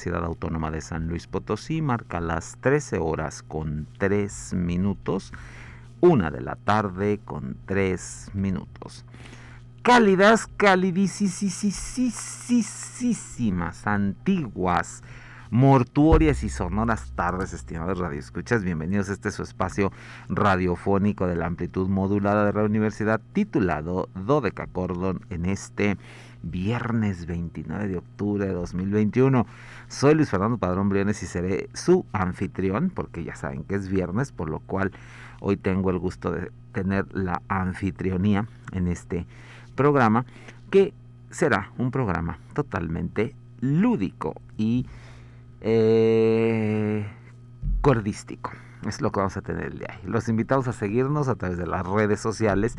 Universidad Autónoma de San Luis Potosí marca las 13 horas con 3 minutos, una de la tarde con 3 minutos. Cálidas, calidísimas, antiguas, mortuorias y sonoras tardes, estimados radioescuchas. Bienvenidos a este su espacio radiofónico de la amplitud modulada de la universidad titulado Dodeca Cordon en este viernes 29 de octubre de 2021. Soy Luis Fernando Padrón Briones y seré su anfitrión, porque ya saben que es viernes, por lo cual hoy tengo el gusto de tener la anfitrionía en este programa, que será un programa totalmente lúdico y eh, cordístico. Es lo que vamos a tener el día. Los invitamos a seguirnos a través de las redes sociales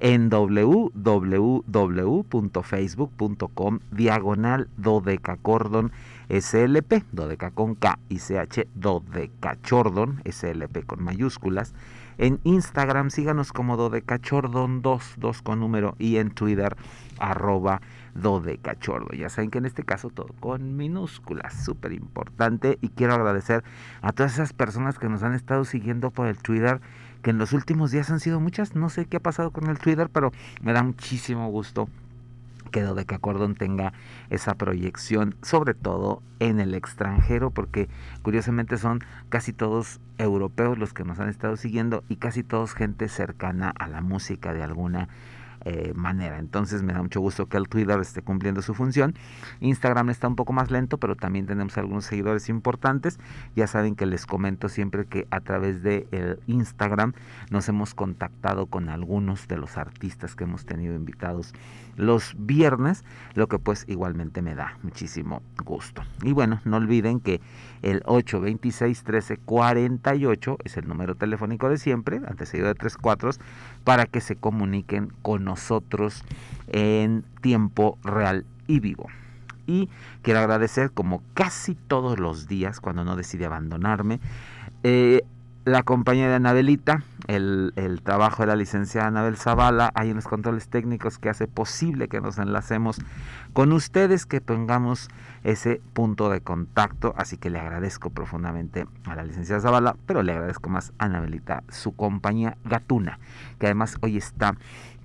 en www.facebook.com diagonal dodecacordon slp, dodeca con K y CH, dodecachordon slp con mayúsculas. En Instagram síganos como dodecachordon 2, 2 con número y en Twitter arroba dodecachordo. Ya saben que en este caso todo con minúsculas, súper importante. Y quiero agradecer a todas esas personas que nos han estado siguiendo por el Twitter en los últimos días han sido muchas. No sé qué ha pasado con el Twitter, pero me da muchísimo gusto que Dodecacordon tenga esa proyección, sobre todo en el extranjero, porque curiosamente son casi todos europeos los que nos han estado siguiendo y casi todos gente cercana a la música de alguna eh, manera. Entonces me da mucho gusto que el Twitter esté cumpliendo su función. Instagram está un poco más lento, pero también tenemos algunos seguidores importantes. Ya saben que les comento siempre que a través de el Instagram nos hemos contactado con algunos de los artistas que hemos tenido invitados los viernes, lo que pues igualmente me da muchísimo gusto. Y bueno, no olviden que el 826 13 48 es el número telefónico de siempre, antecedido de tres cuatros, para que se comuniquen con nosotros en tiempo real y vivo. Y quiero agradecer, como casi todos los días, cuando no decide abandonarme, eh, la compañía de Anabelita, el, trabajo de la licenciada Anabel Zavala, hay unos controles técnicos que hace posible que nos enlacemos con ustedes, que tengamos ese punto de contacto. Así que le agradezco profundamente a la licenciada Zavala, pero le agradezco más a Anabelita, su compañía Gatuna, que además hoy está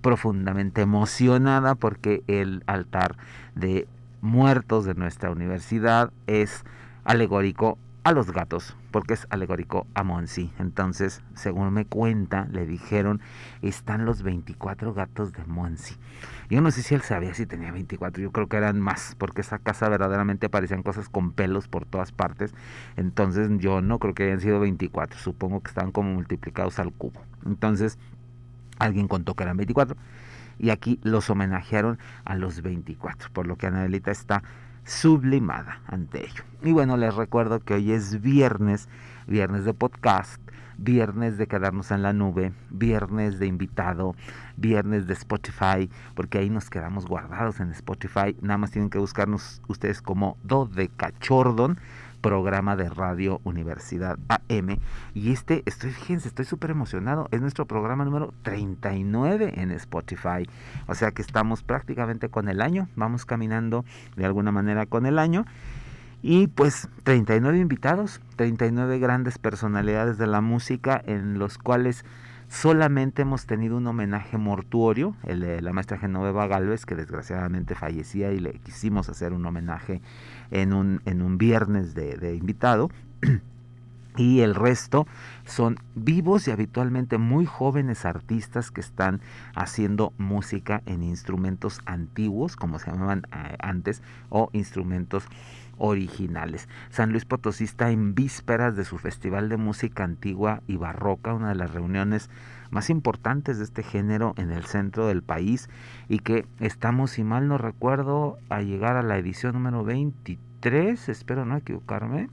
profundamente emocionada porque el altar de muertos de nuestra universidad es alegórico a los gatos, porque es alegórico a Monsi. Entonces, según me cuenta, le dijeron, están los 24 gatos de Monsi. Yo no sé si él sabía si tenía 24, yo creo que eran más, porque esa casa verdaderamente aparecían cosas con pelos por todas partes. Entonces, yo no creo que hayan sido 24, supongo que estaban como multiplicados al cubo. Entonces, alguien contó que eran 24 y aquí los homenajearon a los 24, por lo que Anabelita está sublimada ante ello. Y bueno, les recuerdo que hoy es viernes, viernes de podcast, viernes de quedarnos en la nube, viernes de invitado, viernes de Spotify, porque ahí nos quedamos guardados en Spotify. Nada más tienen que buscarnos ustedes como Do de Cachordon programa de Radio Universidad AM. Y este, estoy, fíjense, estoy súper emocionado. Es nuestro programa número 39 en Spotify. O sea que estamos prácticamente con el año. Vamos caminando de alguna manera con el año. Y pues 39 invitados, 39 grandes personalidades de la música en los cuales solamente hemos tenido un homenaje mortuorio, el de la maestra Genoveva Galvez, que desgraciadamente fallecía y le quisimos hacer un homenaje en un, en un viernes de, de invitado. y el resto son vivos y habitualmente muy jóvenes artistas que están haciendo música en instrumentos antiguos, como se llamaban eh, antes, o instrumentos originales. San Luis Potosí está en vísperas de su Festival de Música Antigua y Barroca, una de las reuniones más importantes de este género en el centro del país y que estamos, si mal no recuerdo, a llegar a la edición número 23, espero no equivocarme.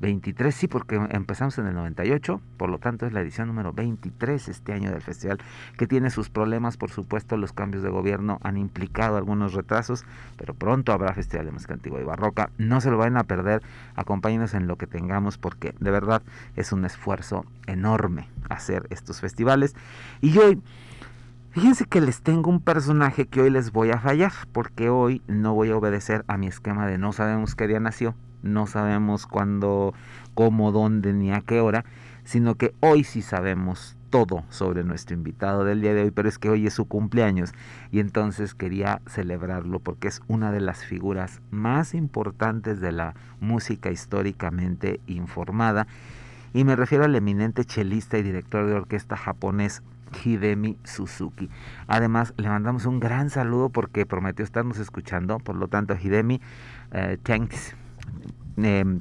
23, sí, porque empezamos en el 98, por lo tanto es la edición número 23 este año del festival, que tiene sus problemas, por supuesto, los cambios de gobierno han implicado algunos retrasos, pero pronto habrá Festival de Música Antigua y Barroca, no se lo vayan a perder, acompáñenos en lo que tengamos, porque de verdad es un esfuerzo enorme hacer estos festivales. Y hoy... Fíjense que les tengo un personaje que hoy les voy a fallar, porque hoy no voy a obedecer a mi esquema de no sabemos qué día nació, no sabemos cuándo, cómo, dónde ni a qué hora, sino que hoy sí sabemos todo sobre nuestro invitado del día de hoy, pero es que hoy es su cumpleaños y entonces quería celebrarlo porque es una de las figuras más importantes de la música históricamente informada. Y me refiero al eminente chelista y director de orquesta japonés Hidemi Suzuki. Además, le mandamos un gran saludo porque prometió estarnos escuchando, por lo tanto, Hidemi, eh, thanks Em,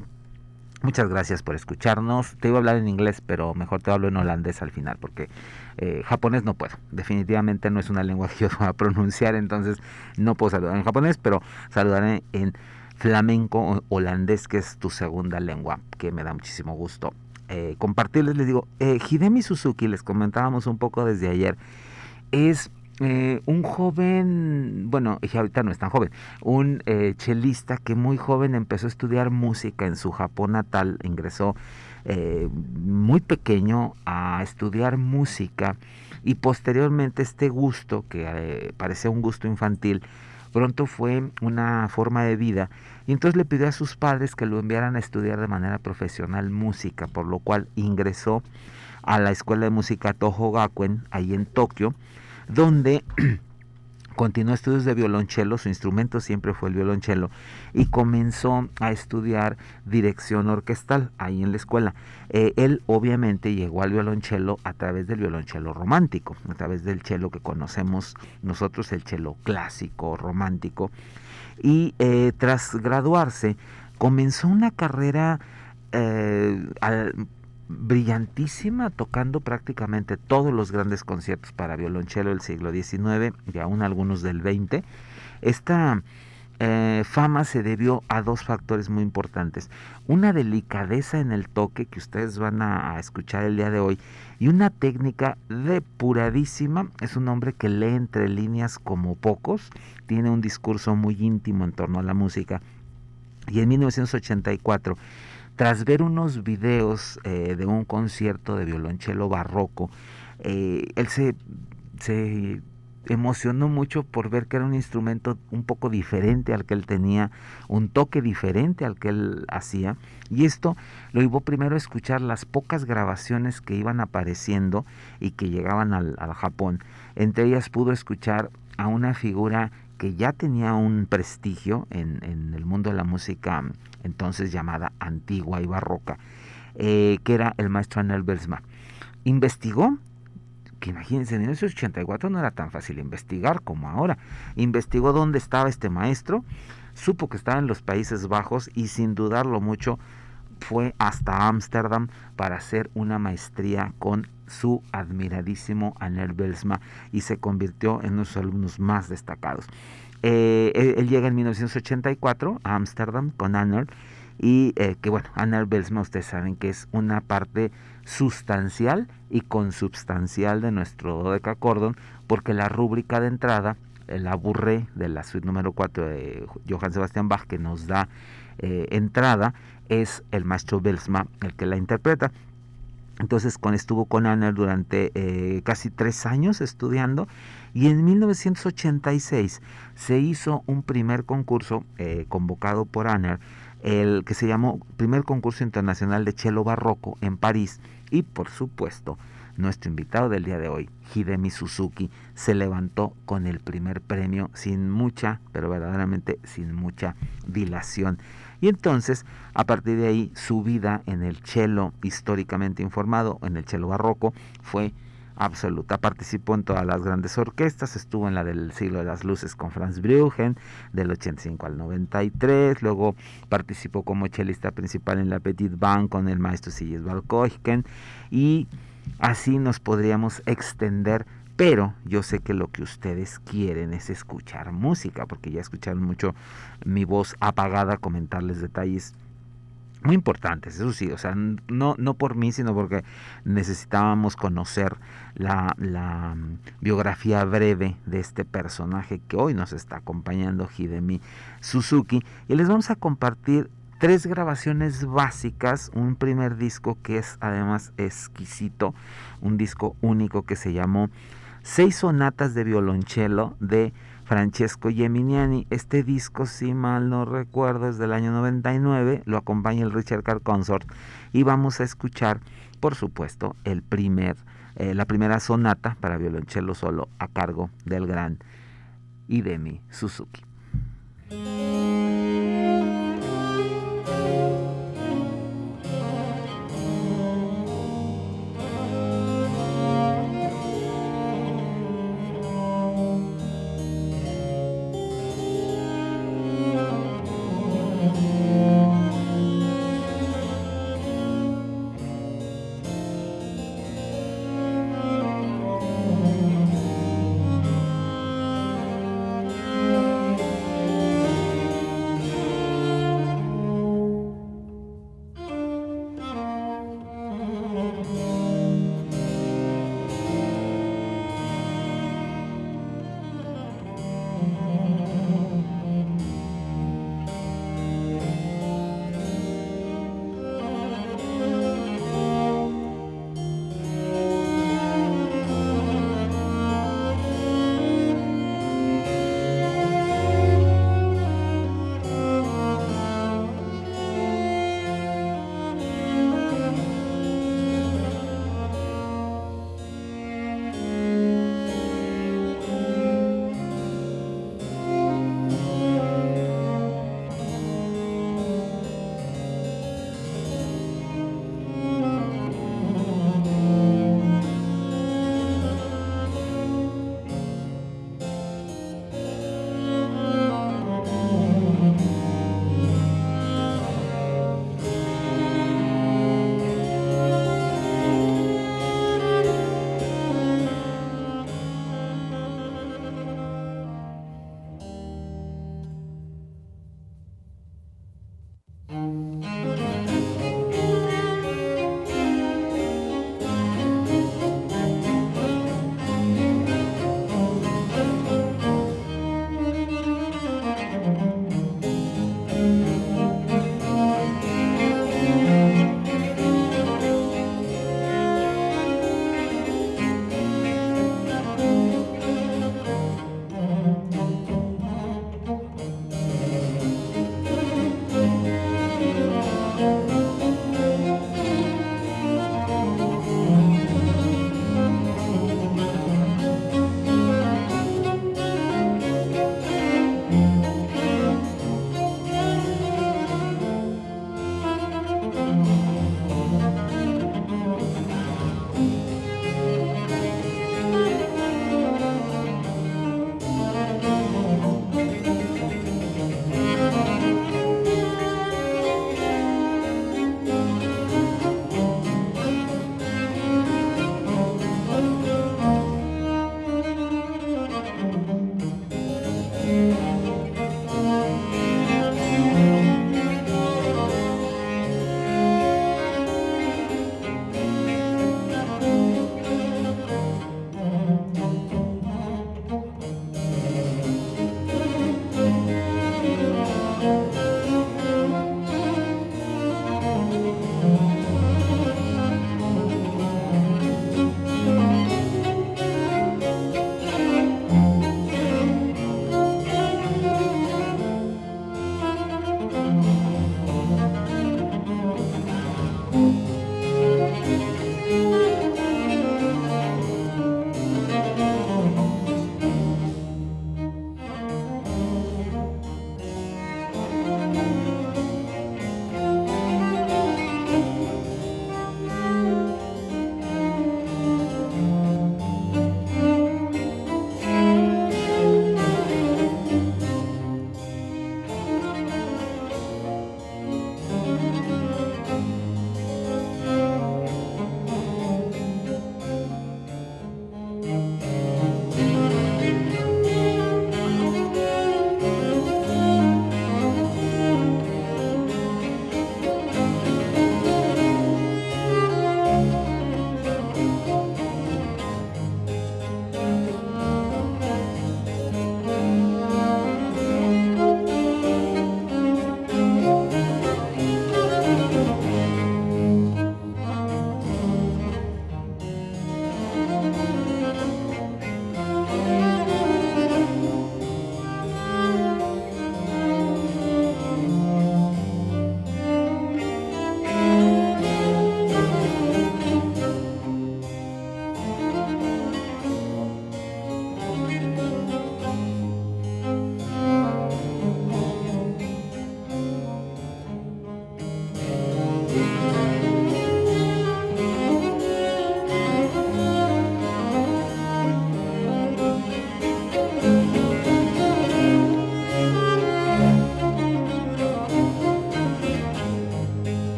muchas gracias por escucharnos. Te iba a hablar en inglés, pero mejor te hablo en holandés al final, porque eh, japonés no puedo. Definitivamente no es una lengua que yo voy a pronunciar, entonces no puedo saludar en japonés, pero saludaré en flamenco holandés, que es tu segunda lengua, que me da muchísimo gusto eh, compartirles. Les digo, eh, Hidemi Suzuki, les comentábamos un poco desde ayer, es eh, un joven, bueno, ahorita no es tan joven, un eh, chelista que muy joven empezó a estudiar música en su Japón natal, ingresó eh, muy pequeño a estudiar música y posteriormente este gusto, que parecía un gusto infantil, pronto fue una forma de vida y entonces le pidió a sus padres que lo enviaran a estudiar de manera profesional música, por lo cual ingresó a la escuela de música Toho Gakuen, ahí en Tokio, donde continuó estudios de violonchelo, su instrumento siempre fue el violonchelo, y comenzó a estudiar dirección orquestal ahí en la escuela. Eh, él obviamente llegó al violonchelo a través del violonchelo romántico, a través del chelo que conocemos nosotros, el chelo clásico, romántico, y eh, tras graduarse comenzó una carrera eh, brillantísima, tocando prácticamente todos los grandes conciertos para violonchelo del siglo XIX y aún algunos del XX. Esta eh, fama se debió a dos factores muy importantes. Una delicadeza en el toque que ustedes van a, escuchar el día de hoy y una técnica depuradísima. Es un hombre que lee entre líneas como pocos, tiene un discurso muy íntimo en torno a la música. Y en 1984 tras ver unos videos eh, de un concierto de violonchelo barroco, eh, él se, emocionó mucho por ver que era un instrumento un poco diferente al que él tenía, un toque diferente al que él hacía. Y esto lo llevó primero a escuchar las pocas grabaciones que iban apareciendo y que llegaban al Japón. Entre ellas pudo escuchar a una figura que ya tenía un prestigio en, en el mundo de la música entonces llamada antigua y barroca, eh, que era el maestro Anel Belsma. Investigó, que imagínense, en 1984 no era tan fácil investigar como ahora. Investigó dónde estaba este maestro, supo que estaba en los Países Bajos y sin dudarlo mucho fue hasta Ámsterdam para hacer una maestría con su admiradísimo Anel Belsma y se convirtió en uno de sus alumnos más destacados. Eh, él, llega en 1984 a Ámsterdam con Anner y eh, que bueno, Anner Belsma ustedes saben que es una parte sustancial y consubstancial de nuestro dodecacordon porque la rúbrica de entrada, la burré de la suite número 4 de Johann Sebastian Bach que nos da eh, entrada es el maestro Belsma el que la interpreta entonces con, estuvo con Anner durante casi tres años estudiando y en 1986 se hizo un primer concurso eh, convocado por Anner, el que se llamó Primer Concurso Internacional de Chelo Barroco en París. Y por supuesto, nuestro invitado del día de hoy, Hidemi Suzuki, se levantó con el primer premio sin mucha, pero verdaderamente sin mucha dilación. Y entonces, a partir de ahí, su vida en el cello históricamente informado, en el cello barroco, fue absoluta. Participó en todas las grandes orquestas, estuvo en la del siglo de las luces con Franz Bruggen, del 85 al 93, luego participó como chelista principal en la Petit Band con el maestro Sigisbald Koichen y así nos podríamos extender pero yo sé que lo que ustedes quieren es escuchar música, porque ya escucharon mucho mi voz apagada, comentarles detalles muy importantes, eso sí, o sea, no, no por mí, sino porque necesitábamos conocer la, la mm, biografía breve de este personaje que hoy nos está acompañando, Hidemi Suzuki, y les vamos a compartir tres grabaciones básicas, un primer disco que es además exquisito, un disco único que se llamó Seis sonatas de violonchelo de Francesco Geminiani. Este disco, si mal no recuerdo, es del año 99, lo acompaña el Richard Carr Consort y vamos a escuchar, por supuesto, el primer, eh, la primera sonata para violonchelo solo a cargo del gran Hidemi Suzuki.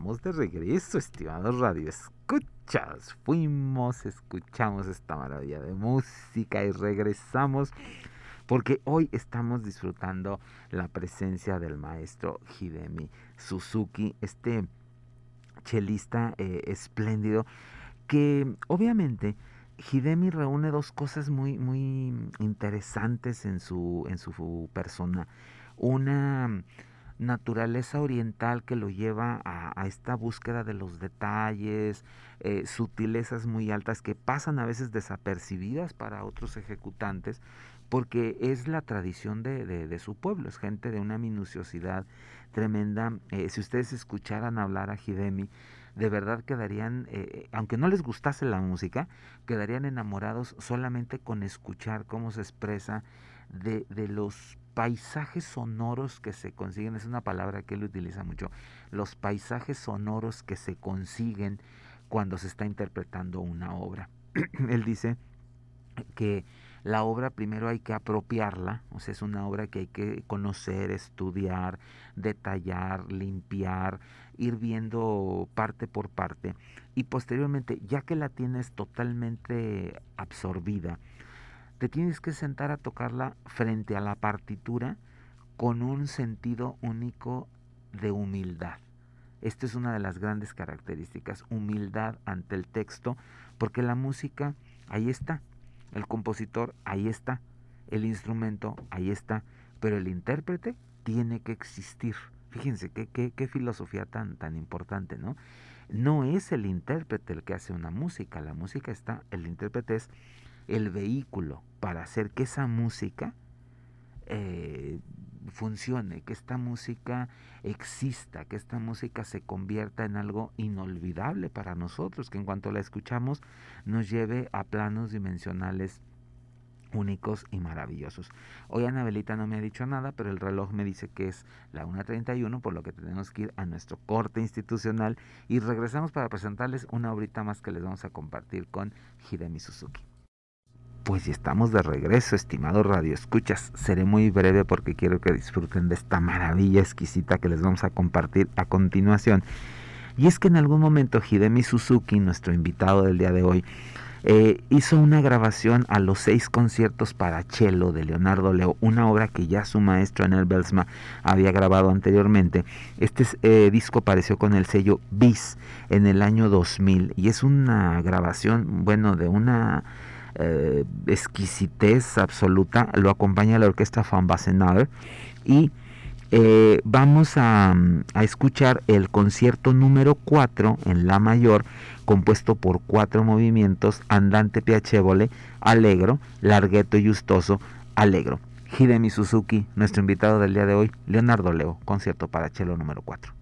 De regreso, estimados radio escuchas. Fuimos, escuchamos esta maravilla de música y regresamos porque hoy estamos disfrutando la presencia del maestro Hidemi Suzuki, este chelista eh, espléndido que obviamente Hidemi reúne dos cosas muy, muy interesantes en su, en su persona. Una naturaleza oriental que lo lleva a, esta búsqueda de los detalles, eh, sutilezas muy altas que pasan a veces desapercibidas para otros ejecutantes, porque es la tradición de, su pueblo, es gente de una minuciosidad tremenda. Eh, si ustedes escucharan hablar a Hidemi, de verdad quedarían, eh, aunque no les gustase la música, quedarían enamorados solamente con escuchar cómo se expresa de, de los paisajes sonoros que se consiguen, es una palabra que él utiliza mucho, los paisajes sonoros que se consiguen cuando se está interpretando una obra. él dice que la obra primero hay que apropiarla, o sea, es una obra que hay que conocer, estudiar, detallar, limpiar, ir viendo parte por parte y posteriormente, ya que la tienes totalmente absorbida, te tienes que sentar a tocarla frente a la partitura con un sentido único de humildad. Esta es una de las grandes características, humildad ante el texto, porque la música ahí está, el compositor ahí está, el instrumento ahí está, pero el intérprete tiene que existir. Fíjense qué, qué, qué filosofía tan, tan importante, ¿no? No es el intérprete el que hace una música, la música está, el intérprete es el vehículo para hacer que esa música eh, funcione, que esta música exista, que esta música se convierta en algo inolvidable para nosotros, que en cuanto la escuchamos nos lleve a planos dimensionales únicos y maravillosos. Hoy Anabelita no me ha dicho nada, pero el reloj me dice que es la 1.31, por lo que tenemos que ir a nuestro corte institucional y regresamos para presentarles una obrita más que les vamos a compartir con Hidemi Suzuki. Pues ya estamos de regreso, estimado Radio Escuchas. Seré muy breve porque quiero que disfruten de esta maravilla exquisita que les vamos a compartir a continuación. Y es que en algún momento Hidemi Suzuki, nuestro invitado del día de hoy, eh, hizo una grabación a los seis conciertos para cello de Leonardo Leo, una obra que ya su maestro Enel Belsma había grabado anteriormente. Este eh, disco apareció con el sello BIS en el año 2000 y es una grabación, bueno, de una eh, exquisitez absoluta, lo acompaña la orquesta Van Bassenaar y eh, vamos a, escuchar el concierto número 4 en La mayor, compuesto por cuatro movimientos, andante piacevole, allegro, larghetto y justoso, allegro. Hidemi Suzuki, nuestro invitado del día de hoy, Leonardo Leo, concierto para cello número 4.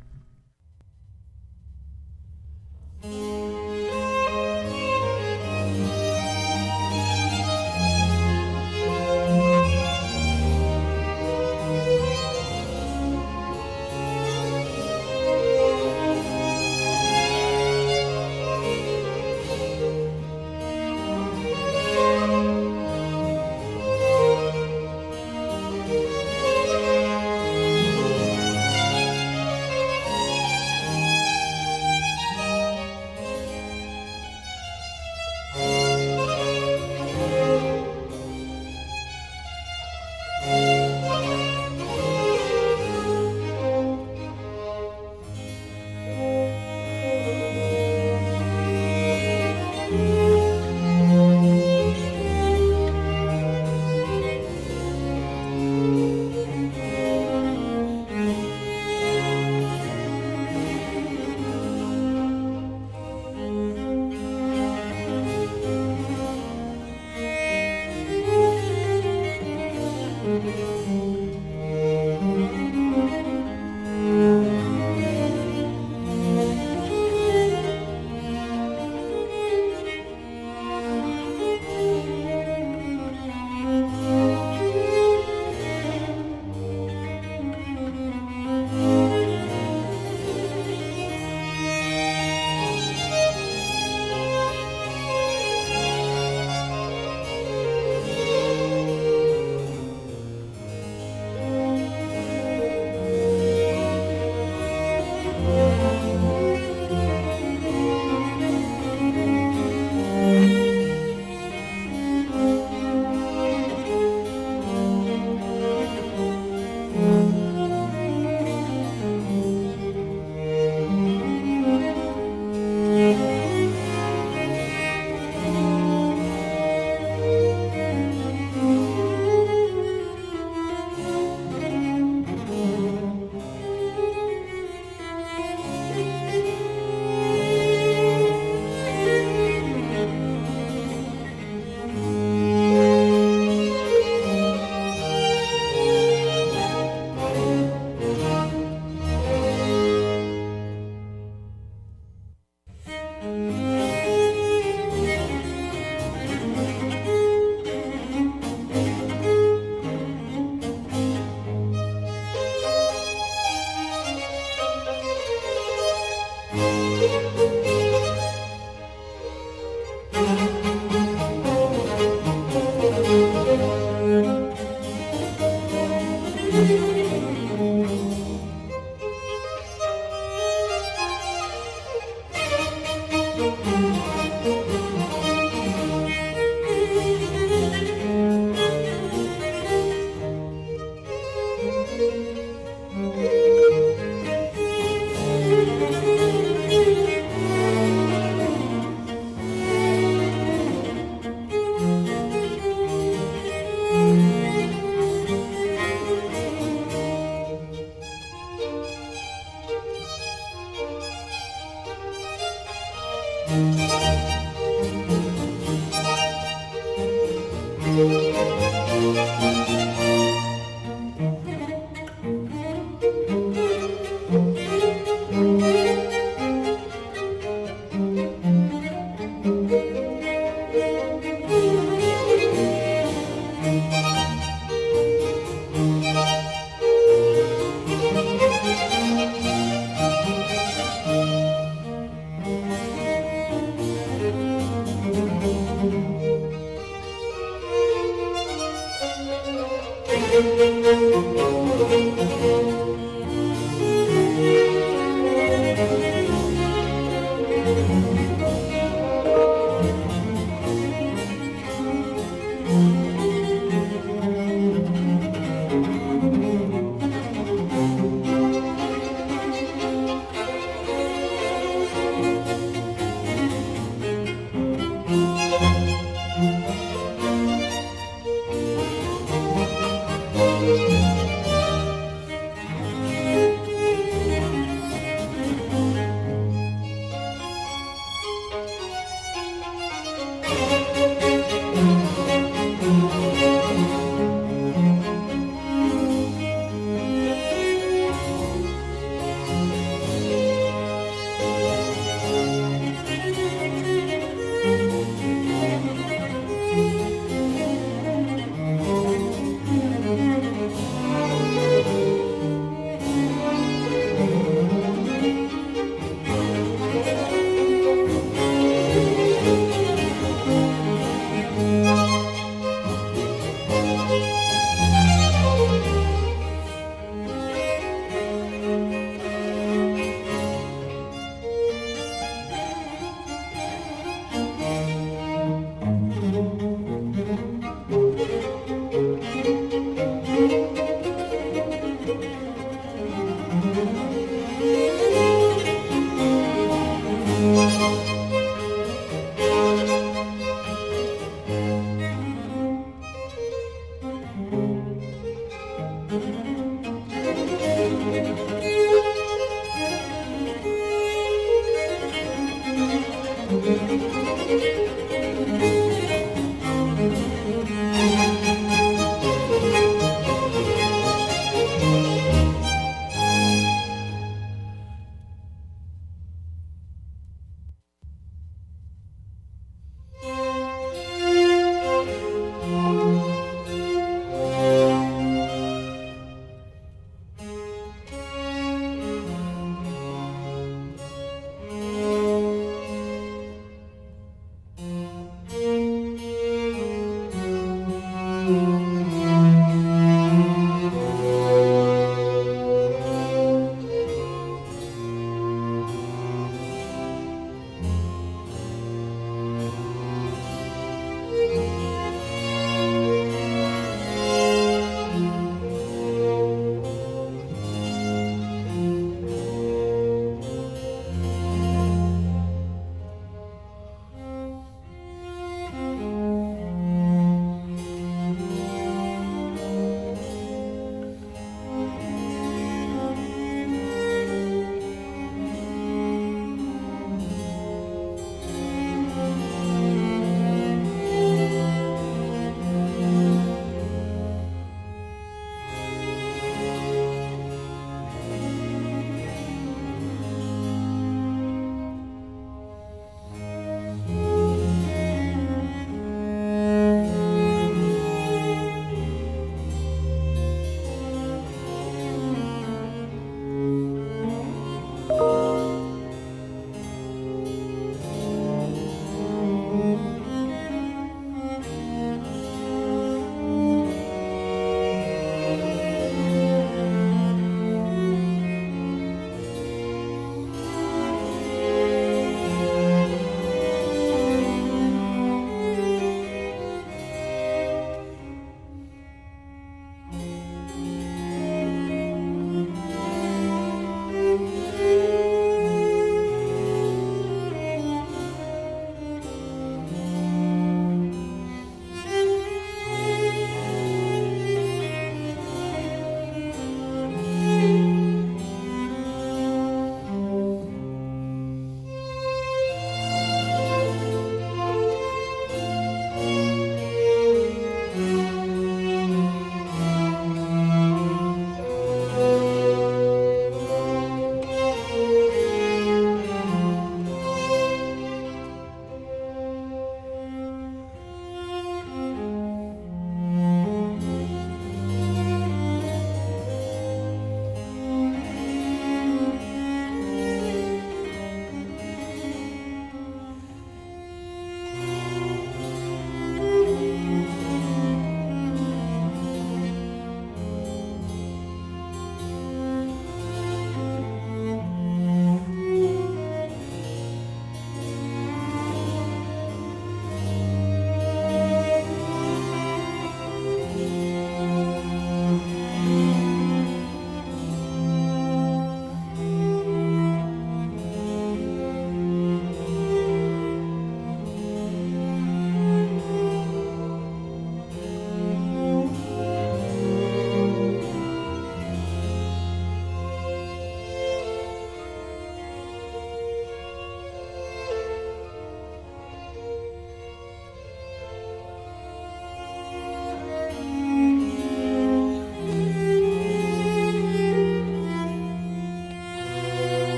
Música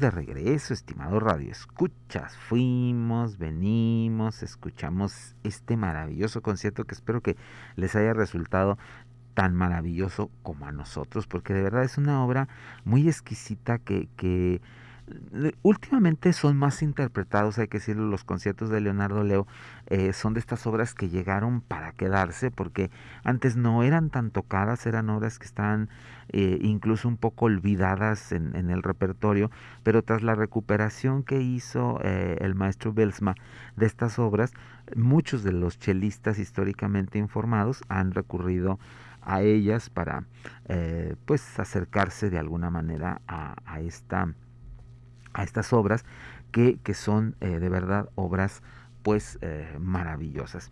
De regreso, estimado Radio Escuchas. Fuimos, venimos, escuchamos este maravilloso concierto que espero que les haya resultado tan maravilloso como a nosotros, porque de verdad es una obra muy exquisita que, que últimamente son más interpretados, hay que decirlo, los conciertos de Leonardo Leo eh, son de estas obras que llegaron para quedarse, porque antes no eran tan tocadas, eran obras que estaban eh, incluso un poco olvidadas en, el repertorio, pero tras la recuperación que hizo eh, el maestro Belsma de estas obras, muchos de los chelistas históricamente informados han recurrido a ellas para pues acercarse de alguna manera a, esta a estas obras que, son eh, de verdad obras pues eh, maravillosas.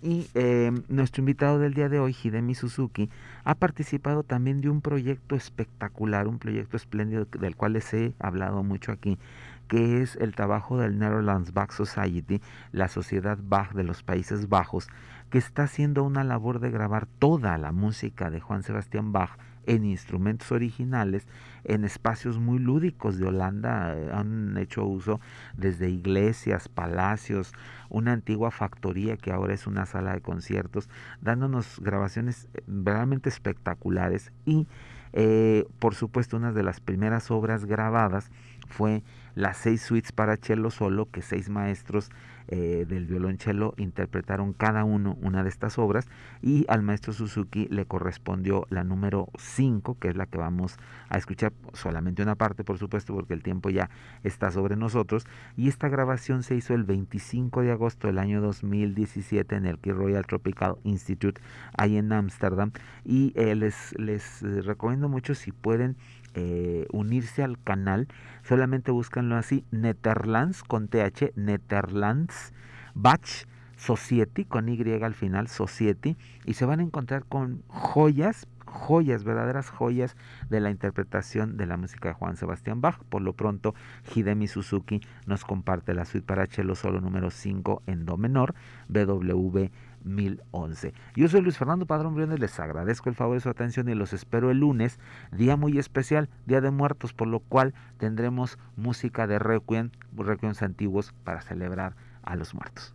Y eh, nuestro invitado del día de hoy, Hidemi Suzuki, ha participado también de un proyecto espectacular, un proyecto espléndido del cual les he hablado mucho aquí, que es el trabajo del Netherlands Bach Society, la Sociedad Bach de los Países Bajos, que está haciendo una labor de grabar toda la música de Juan Sebastián Bach en instrumentos originales, en espacios muy lúdicos de Holanda. Eh, han hecho uso desde iglesias, palacios, una antigua factoría que ahora es una sala de conciertos, dándonos grabaciones eh, realmente espectaculares y eh, por supuesto una de las primeras obras grabadas fue las seis suites para cello solo que seis maestros eh, del violonchelo interpretaron cada uno una de estas obras y al maestro Suzuki le correspondió la número 5, que es la que vamos a escuchar solamente una parte, por supuesto, porque el tiempo ya está sobre nosotros. Y esta grabación se hizo el 25 de agosto del año 2017 en el Royal Tropical Institute, ahí en Ámsterdam. Y eh, les, les eh, recomiendo mucho si pueden unirse al canal solamente búscanlo así, Netherlands con TH, Netherlands, Batch Society con Y al final, Society, y se van a encontrar con joyas, joyas, verdaderas joyas de la interpretación de la música de Juan Sebastián Bach. Por lo pronto, Hidemi Suzuki nos comparte la suite para cello solo número 5 en Do menor, BWV 2011. Yo soy Luis Fernando Padrón Briones, les agradezco el favor de su atención y los espero el lunes, día muy especial, Día de Muertos, por lo cual tendremos música de Requiem, Requiems antiguos para celebrar a los muertos.